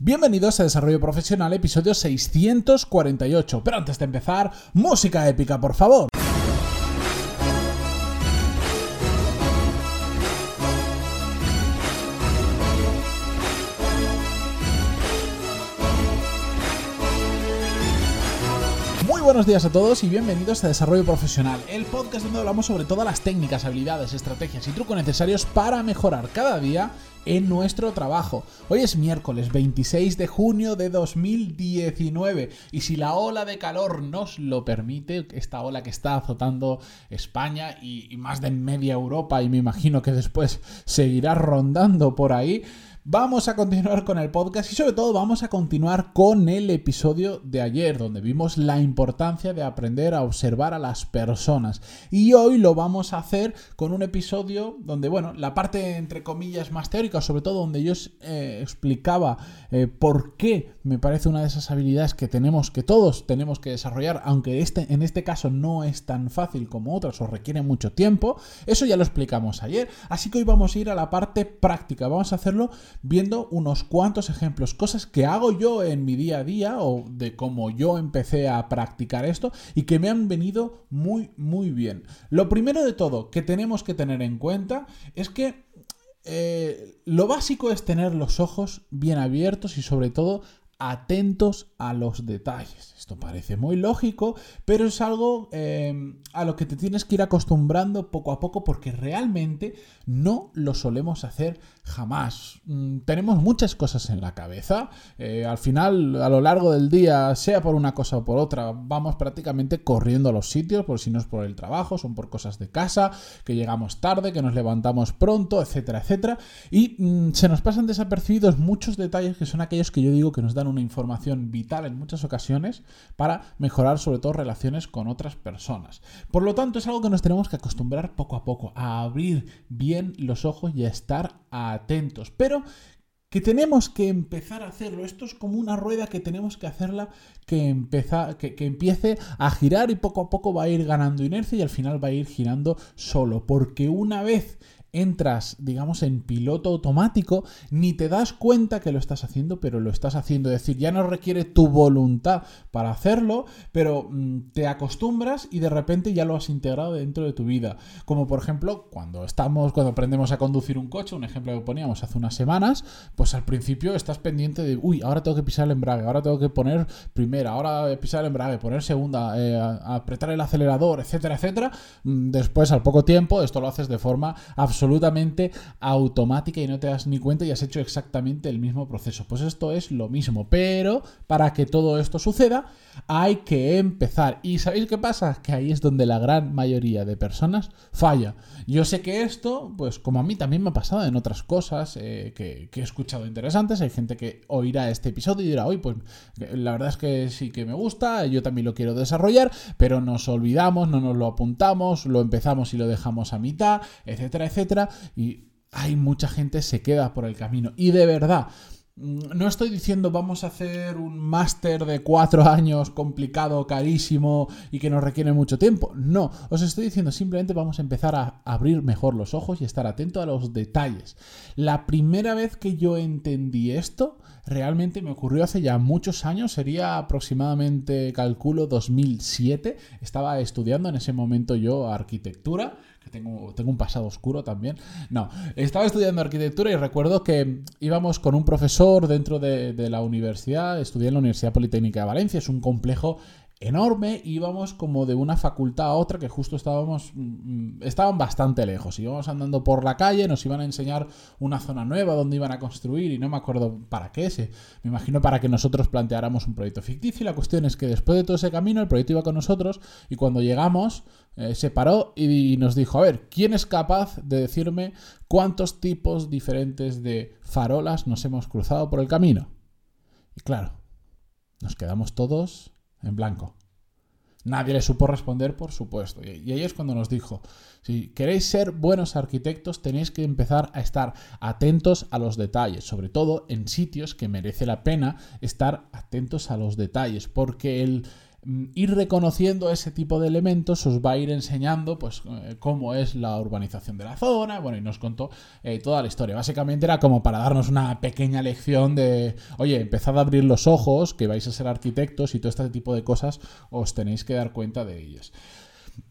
Bienvenidos a Desarrollo Profesional, episodio 648. Pero antes de empezar, música épica, por favor. buenos días a todos y bienvenidos a Desarrollo Profesional, el podcast donde hablamos sobre todas las técnicas, habilidades, estrategias y trucos necesarios para mejorar cada día en nuestro trabajo. Hoy es miércoles 26 de junio de 2019 y si la ola de calor nos lo permite, esta ola que está azotando España y, más de media Europa y me imagino que después seguirá rondando por ahí, Vamos a continuar con el podcast y sobre todo vamos a continuar con el episodio de ayer donde vimos la importancia de aprender a observar a las personas. Y hoy lo vamos a hacer con un episodio donde, bueno, la parte entre comillas más teórica, sobre todo donde yo eh, explicaba eh, por qué me parece una de esas habilidades que tenemos, que todos tenemos que desarrollar, aunque este, en este caso no es tan fácil como otras o requiere mucho tiempo, eso ya lo explicamos ayer. Así que hoy vamos a ir a la parte práctica, vamos a hacerlo viendo unos cuantos ejemplos, cosas que hago yo en mi día a día o de cómo yo empecé a practicar esto y que me han venido muy, muy bien. Lo primero de todo que tenemos que tener en cuenta es que eh, lo básico es tener los ojos bien abiertos y sobre todo atentos a los detalles. Esto parece muy lógico, pero es algo eh, a lo que te tienes que ir acostumbrando poco a poco porque realmente no lo solemos hacer jamás. Mm, tenemos muchas cosas en la cabeza. Eh, al final, a lo largo del día, sea por una cosa o por otra, vamos prácticamente corriendo a los sitios, por si no es por el trabajo, son por cosas de casa, que llegamos tarde, que nos levantamos pronto, etcétera, etcétera. Y mm, se nos pasan desapercibidos muchos detalles que son aquellos que yo digo que nos dan una información vital en muchas ocasiones para mejorar sobre todo relaciones con otras personas. Por lo tanto, es algo que nos tenemos que acostumbrar poco a poco, a abrir bien los ojos y a estar atentos. Pero que tenemos que empezar a hacerlo. Esto es como una rueda que tenemos que hacerla que, que, que, empiece a girar y poco a poco va a ir ganando inercia y al final va a ir girando solo. Porque una vez entras, digamos, en piloto automático, ni te das cuenta que lo estás haciendo, pero lo estás haciendo. Es decir, ya no requiere tu voluntad para hacerlo, pero mm, te acostumbras y de repente ya lo has integrado dentro de tu vida. Como por ejemplo, cuando estamos, cuando aprendemos a conducir un coche, un ejemplo que poníamos hace unas semanas, pues al principio estás pendiente de, uy, ahora tengo que pisar el embrague, ahora tengo que poner primera, ahora pisar el embrague, poner segunda, eh, apretar el acelerador, etcétera, etcétera. Mm, después, al poco tiempo, esto lo haces de forma absolutamente absolutamente automática y no te das ni cuenta y has hecho exactamente el mismo proceso. Pues esto es lo mismo, pero para que todo esto suceda hay que empezar. ¿Y sabéis qué pasa? Que ahí es donde la gran mayoría de personas falla. Yo sé que esto, pues como a mí también me ha pasado en otras cosas eh, que, que, he escuchado interesantes, hay gente que oirá este episodio y dirá, hoy pues la verdad es que sí que me gusta, yo también lo quiero desarrollar, pero nos olvidamos, no nos lo apuntamos, lo empezamos y lo dejamos a mitad, etcétera, etcétera y hay mucha gente se queda por el camino. Y de verdad, no estoy diciendo vamos a hacer un máster de cuatro años complicado, carísimo y que nos requiere mucho tiempo. No, os estoy diciendo simplemente vamos a empezar a abrir mejor los ojos y estar atento a los detalles. La primera vez que yo entendí esto realmente me ocurrió hace ya muchos años, sería aproximadamente, calculo, 2007. Estaba estudiando en ese momento yo arquitectura tengo, tengo un pasado oscuro también. No, estaba estudiando arquitectura y recuerdo que íbamos con un profesor dentro de, de la universidad, estudié en la Universidad Politécnica de Valencia, es un complejo enorme, íbamos como de una facultad a otra que justo estábamos, mm, estaban bastante lejos, íbamos andando por la calle, nos iban a enseñar una zona nueva donde iban a construir y no me acuerdo para qué ese, me imagino para que nosotros planteáramos un proyecto ficticio y la cuestión es que después de todo ese camino el proyecto iba con nosotros y cuando llegamos eh, se paró y nos dijo, a ver, ¿quién es capaz de decirme cuántos tipos diferentes de farolas nos hemos cruzado por el camino? Y claro, nos quedamos todos en blanco. Nadie le supo responder, por supuesto. Y ahí es cuando nos dijo, si queréis ser buenos arquitectos tenéis que empezar a estar atentos a los detalles, sobre todo en sitios que merece la pena estar atentos a los detalles, porque el, ir reconociendo ese tipo de elementos os va a ir enseñando pues eh, cómo es la urbanización de la zona, bueno, y nos contó eh, toda la historia. Básicamente era como para darnos una pequeña lección de, oye, empezad a abrir los ojos, que vais a ser arquitectos y todo este tipo de cosas os tenéis que dar cuenta de ellas.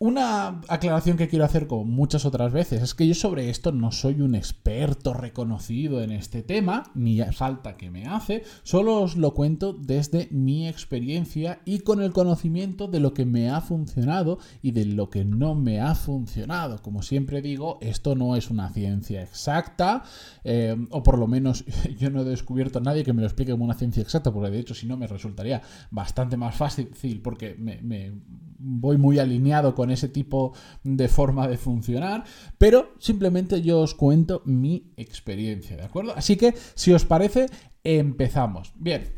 Una aclaración que quiero hacer como muchas otras veces es que yo sobre esto no soy un experto reconocido en este tema, ni falta que me hace, solo os lo cuento desde mi experiencia y con el conocimiento de lo que me ha funcionado y de lo que no me ha funcionado. Como siempre digo, esto no es una ciencia exacta, eh, o por lo menos yo no he descubierto a nadie que me lo explique como una ciencia exacta, porque de hecho si no me resultaría bastante más fácil porque me, me voy muy alineado con ese tipo de forma de funcionar, pero simplemente yo os cuento mi experiencia, ¿de acuerdo? Así que, si os parece, empezamos. Bien,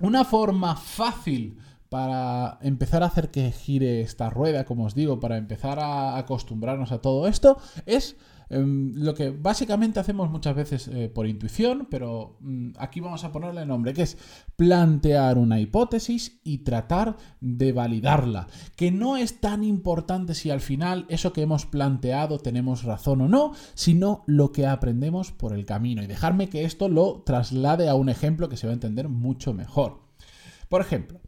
una forma fácil para empezar a hacer que gire esta rueda, como os digo, para empezar a acostumbrarnos a todo esto, es Em, lo que básicamente hacemos muchas veces eh, por intuición, pero mm, aquí vamos a ponerle nombre, que es plantear una hipótesis y tratar de validarla. Que no es tan importante si al final eso que hemos planteado tenemos razón o no, sino lo que aprendemos por el camino. Y dejarme que esto lo traslade a un ejemplo que se va a entender mucho mejor. Por ejemplo,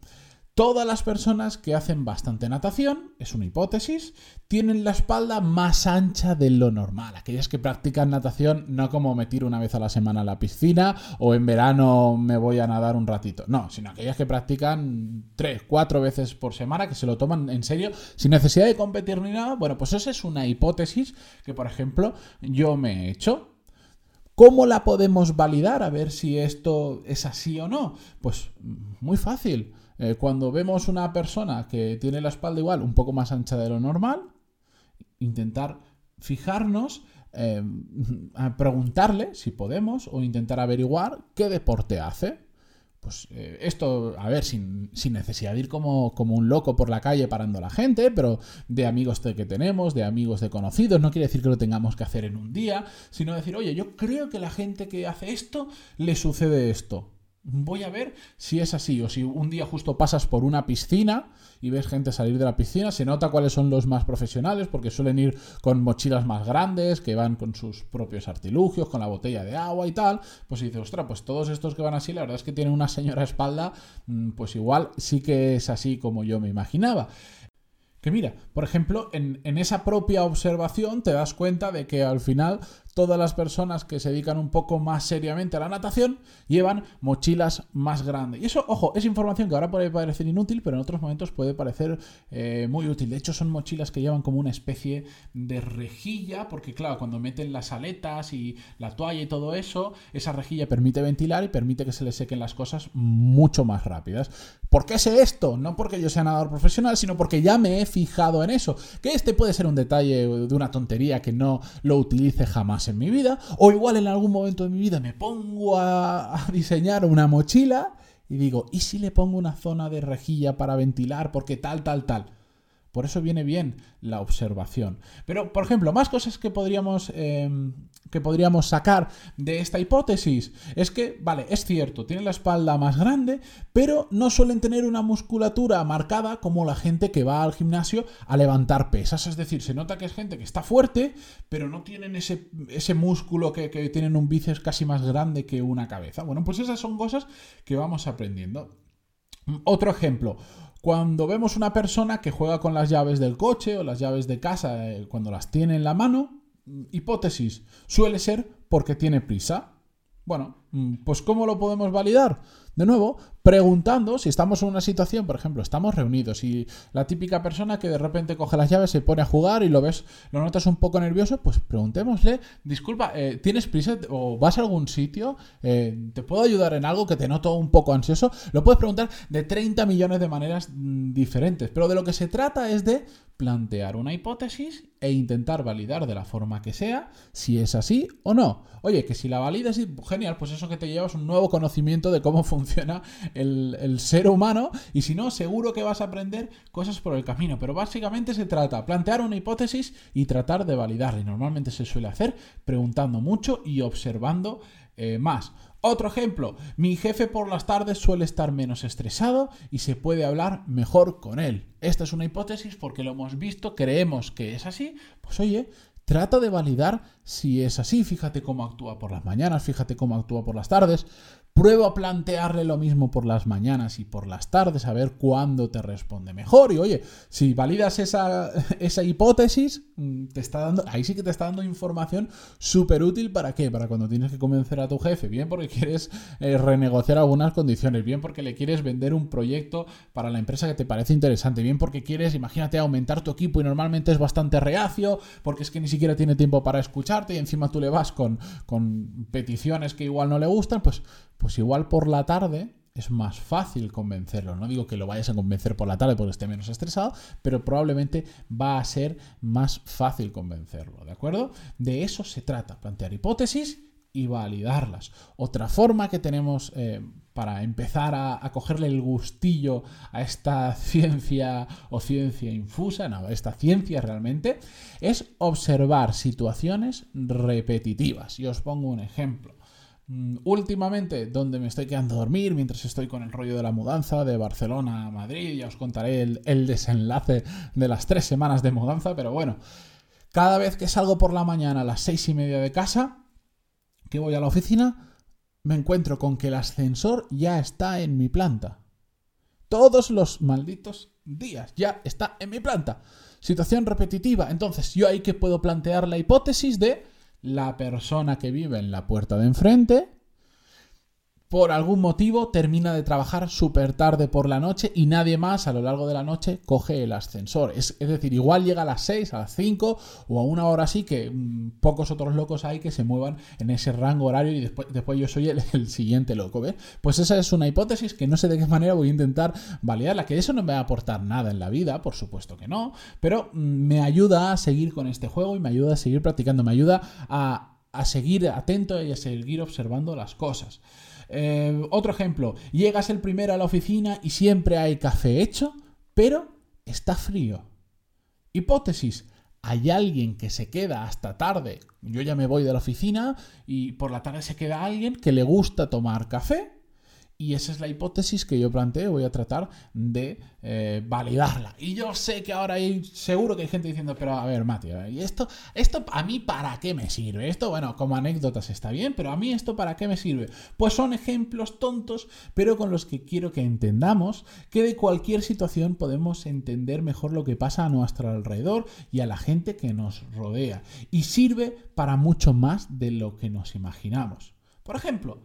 Todas las personas que hacen bastante natación, es una hipótesis, tienen la espalda más ancha de lo normal. Aquellas que practican natación no como me tiro una vez a la semana a la piscina o en verano me voy a nadar un ratito. No, sino aquellas que practican tres, cuatro veces por semana, que se lo toman en serio sin necesidad de competir ni nada. Bueno, pues esa es una hipótesis que, por ejemplo, yo me he hecho. ¿Cómo la podemos validar a ver si esto es así o no? Pues muy fácil eh, cuando vemos una persona que tiene la espalda igual un poco más ancha de lo normal, intentar fijarnos, eh, preguntarle si podemos o intentar averiguar qué deporte hace. Pues eh, esto, a ver, sin, necesidad de ir como, como, un loco por la calle parando a la gente, pero de amigos que tenemos, de amigos de conocidos, no quiere decir que lo tengamos que hacer en un día, sino decir, oye, yo creo que la gente que hace esto le sucede esto voy a ver si es así o si un día justo pasas por una piscina y ves gente salir de la piscina, se nota cuáles son los más profesionales porque suelen ir con mochilas más grandes, que van con sus propios artilugios, con la botella de agua y tal, pues dices, ostras, pues todos estos que van así, la verdad es que tienen una señora espalda, mm, pues igual sí que es así como yo me imaginaba. Que mira, por ejemplo, en, en, esa propia observación te das cuenta de que al final todas las personas que se dedican un poco más seriamente a la natación llevan mochilas más grandes. Y eso, ojo, es información que ahora puede parecer inútil, pero en otros momentos puede parecer eh, muy útil. De hecho, son mochilas que llevan como una especie de rejilla, porque claro, cuando meten las aletas y la toalla y todo eso, esa rejilla permite ventilar y permite que se le sequen las cosas mucho más rápidas. ¿Por qué sé esto? No porque yo sea nadador profesional, sino porque ya me he fijado en eso. Que este puede ser un detalle de una tontería que no lo utilice jamás en mi vida, o igual en algún momento de mi vida me pongo a, diseñar una mochila y digo, ¿y si le pongo una zona de rejilla para ventilar? Porque tal, tal, tal. Por eso viene bien la observación. Pero, por ejemplo, más cosas que podríamos, em, que podríamos sacar de esta hipótesis es que, vale, es cierto, tienen la espalda más grande, pero no suelen tener una musculatura marcada como la gente que va al gimnasio a levantar pesas. Es decir, se nota que es gente que está fuerte, pero no tienen ese, ese músculo que, que tienen un bíceps casi más grande que una cabeza. Bueno, pues esas son cosas que vamos aprendiendo. Otro ejemplo, cuando vemos una persona que juega con las llaves del coche o las llaves de casa eh, cuando las tiene en la mano, mm, hipótesis, suele ser porque tiene prisa. Bueno, mm, pues ¿cómo lo podemos validar? De nuevo, preguntando si estamos en una situación, por ejemplo, estamos reunidos y la típica persona que de repente coge las llaves, se pone a jugar y lo ves, lo notas un poco nervioso, pues preguntémosle, disculpa, eh, ¿tienes prisa o vas a algún sitio? Eh, ¿Te puedo ayudar en algo que te noto un poco ansioso? Lo puedes preguntar de 30 millones de maneras mm, diferentes, pero de lo que se trata es de plantear una hipótesis e intentar validar de la forma que sea si es así o no. Oye, que si la validas, genial, pues eso que te llevas un nuevo conocimiento de cómo funciona el, ser humano y si no, seguro que vas a aprender cosas por el camino. Pero básicamente se trata plantear una hipótesis y tratar de validarla. Y normalmente se suele hacer preguntando mucho y observando eh, más. Otro ejemplo, mi jefe por las tardes suele estar menos estresado y se puede hablar mejor con él. Esta es una hipótesis porque lo hemos visto, creemos que es así. Pues oye, trata de validar si es así. Fíjate cómo actúa por las mañanas, fíjate cómo actúa por las tardes. Prueba a plantearle lo mismo por las mañanas y por las tardes, a ver cuándo te responde mejor. Y oye, si validas esa, esa hipótesis, mm, te está dando, ahí sí que te está dando información súper útil para qué? Para cuando tienes que convencer a tu jefe, bien porque quieres eh, renegociar algunas condiciones, bien porque le quieres vender un proyecto para la empresa que te parece interesante, bien porque quieres, imagínate, aumentar tu equipo y normalmente es bastante reacio, porque es que ni siquiera tiene tiempo para escucharte y encima tú le vas con, con peticiones que igual no le gustan, pues igual por la tarde es más fácil convencerlo. No digo que lo vayas a convencer por la tarde porque esté menos estresado, pero probablemente va a ser más fácil convencerlo, ¿de acuerdo? De eso se trata, plantear hipótesis y validarlas. Otra forma que tenemos eh, para empezar a, cogerle el gustillo a esta ciencia o ciencia infusa, no, esta ciencia realmente, es observar situaciones repetitivas. Y os pongo un ejemplo. Mm, últimamente, donde me estoy quedando a dormir mientras estoy con el rollo de la mudanza de Barcelona a Madrid, ya os contaré el, desenlace de las tres semanas de mudanza, pero bueno, cada vez que salgo por la mañana a las seis y media de casa, que voy a la oficina, me encuentro con que el ascensor ya está en mi planta. Todos los malditos días ya está en mi planta. Situación repetitiva. Entonces, yo ahí que puedo plantear la hipótesis de la persona que vive en la puerta de enfrente por algún motivo termina de trabajar súper tarde por la noche y nadie más a lo largo de la noche coge el ascensor. Es, decir, igual llega a las 6, a las 5 o a una hora así que mm, pocos otros locos hay que se muevan en ese rango horario y después, yo soy el, siguiente loco, ¿ves? Pues esa es una hipótesis que no sé de qué manera voy a intentar validarla, que eso no me va a aportar nada en la vida, por supuesto que no, pero mm, me ayuda a seguir con este juego y me ayuda a seguir practicando, me ayuda a, a seguir atento y a seguir observando las cosas. Eh, otro ejemplo, llegas el primero a la oficina y siempre hay café hecho, pero está frío. Hipótesis, hay alguien que se queda hasta tarde. Yo ya me voy de la oficina y por la tarde se queda alguien que le gusta tomar café y esa es la hipótesis que yo planteo, voy a tratar de eh, validarla. Y yo sé que ahora hay, seguro que hay gente diciendo, pero a ver, Mati, ¿y esto, esto a mí para qué me sirve? Esto, bueno, como anécdotas está bien, pero a mí esto para qué me sirve? Pues son ejemplos tontos, pero con los que quiero que entendamos que de cualquier situación podemos entender mejor lo que pasa a nuestro alrededor y a la gente que nos rodea. Y sirve para mucho más de lo que nos imaginamos. Por ejemplo,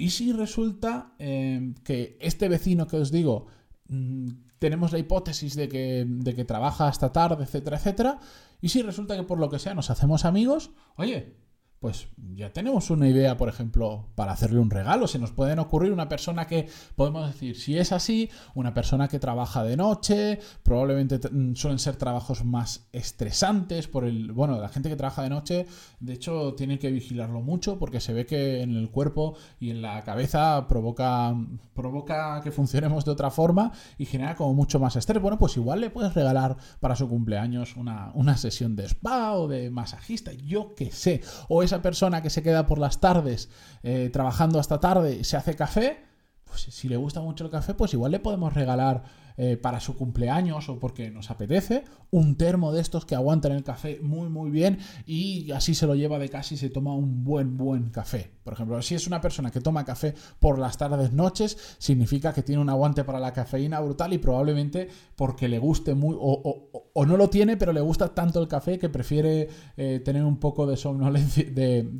¿Y si resulta em, que este vecino que os digo, mm, tenemos la hipótesis de que, de que trabaja hasta tarde, etcétera, etcétera, y si resulta que por lo que sea nos hacemos amigos, oye, pues ya tenemos una idea, por ejemplo, para hacerle un regalo. Se nos pueden ocurrir una persona que, podemos decir, si es así, una persona que trabaja de noche, probablemente mm, suelen ser trabajos más estresantes por el, bueno, la gente que trabaja de noche, de hecho, tiene que vigilarlo mucho porque se ve que en el cuerpo y en la cabeza provoca, provoca que funcionemos de otra forma y genera como mucho más estrés. Bueno, pues igual le puedes regalar para su cumpleaños una, una sesión de spa o de masajista, yo qué sé, o esa persona que se queda por las tardes eh, trabajando hasta tarde se hace café, pues si le gusta mucho el café, pues igual le podemos regalar eh, para su cumpleaños o porque nos apetece, un termo de estos que aguantan el café muy muy bien y así se lo lleva de casa y se toma un buen buen café. Por ejemplo, si es una persona que toma café por las tardes noches, significa que tiene un aguante para la cafeína brutal y probablemente porque le guste muy o, no lo tiene, pero le gusta tanto el café que prefiere eh, tener un poco de,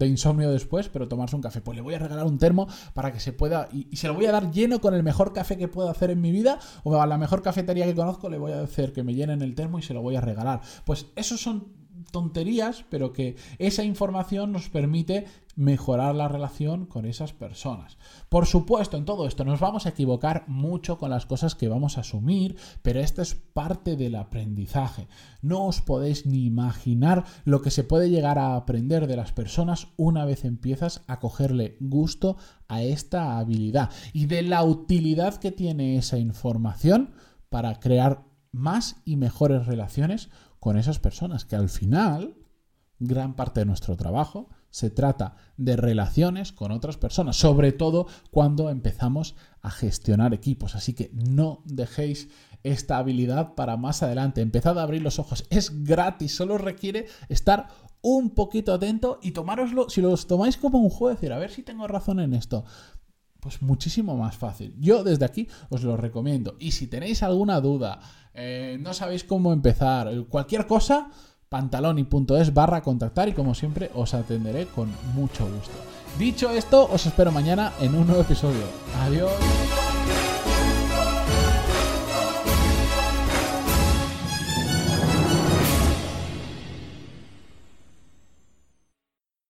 insomnio después, pero tomarse un café. Pues le voy a regalar un termo para que se pueda y, y se lo voy a dar lleno con el mejor café que puedo hacer en mi vida o a la mejor mejor cafetería que conozco le voy a hacer que me llenen el termo y se lo voy a regalar. Pues esos son tonterías, pero que esa información nos permite mejorar la relación con esas personas. Por supuesto, en todo esto nos vamos a equivocar mucho con las cosas que vamos a asumir, pero esto es parte del aprendizaje. No os podéis ni imaginar lo que se puede llegar a aprender de las personas una vez empiezas a cogerle gusto a esta habilidad y de la utilidad que tiene esa información para crear más y mejores relaciones con esas personas que al final gran parte de nuestro trabajo se trata de relaciones con otras personas, sobre todo cuando empezamos a gestionar equipos. Así que no dejéis esta habilidad para más adelante. Empezad a abrir los ojos. Es gratis, solo requiere estar un poquito atento y tomároslo, si los tomáis como un juego, decir, a ver si tengo razón en esto. Pues muchísimo más fácil. Yo desde aquí os lo recomiendo. Y si tenéis alguna duda, eh, no sabéis cómo empezar, cualquier cosa, pantaloni.es barra contactar y como siempre os atenderé con mucho gusto. Dicho esto, os espero mañana en un nuevo episodio. Adiós.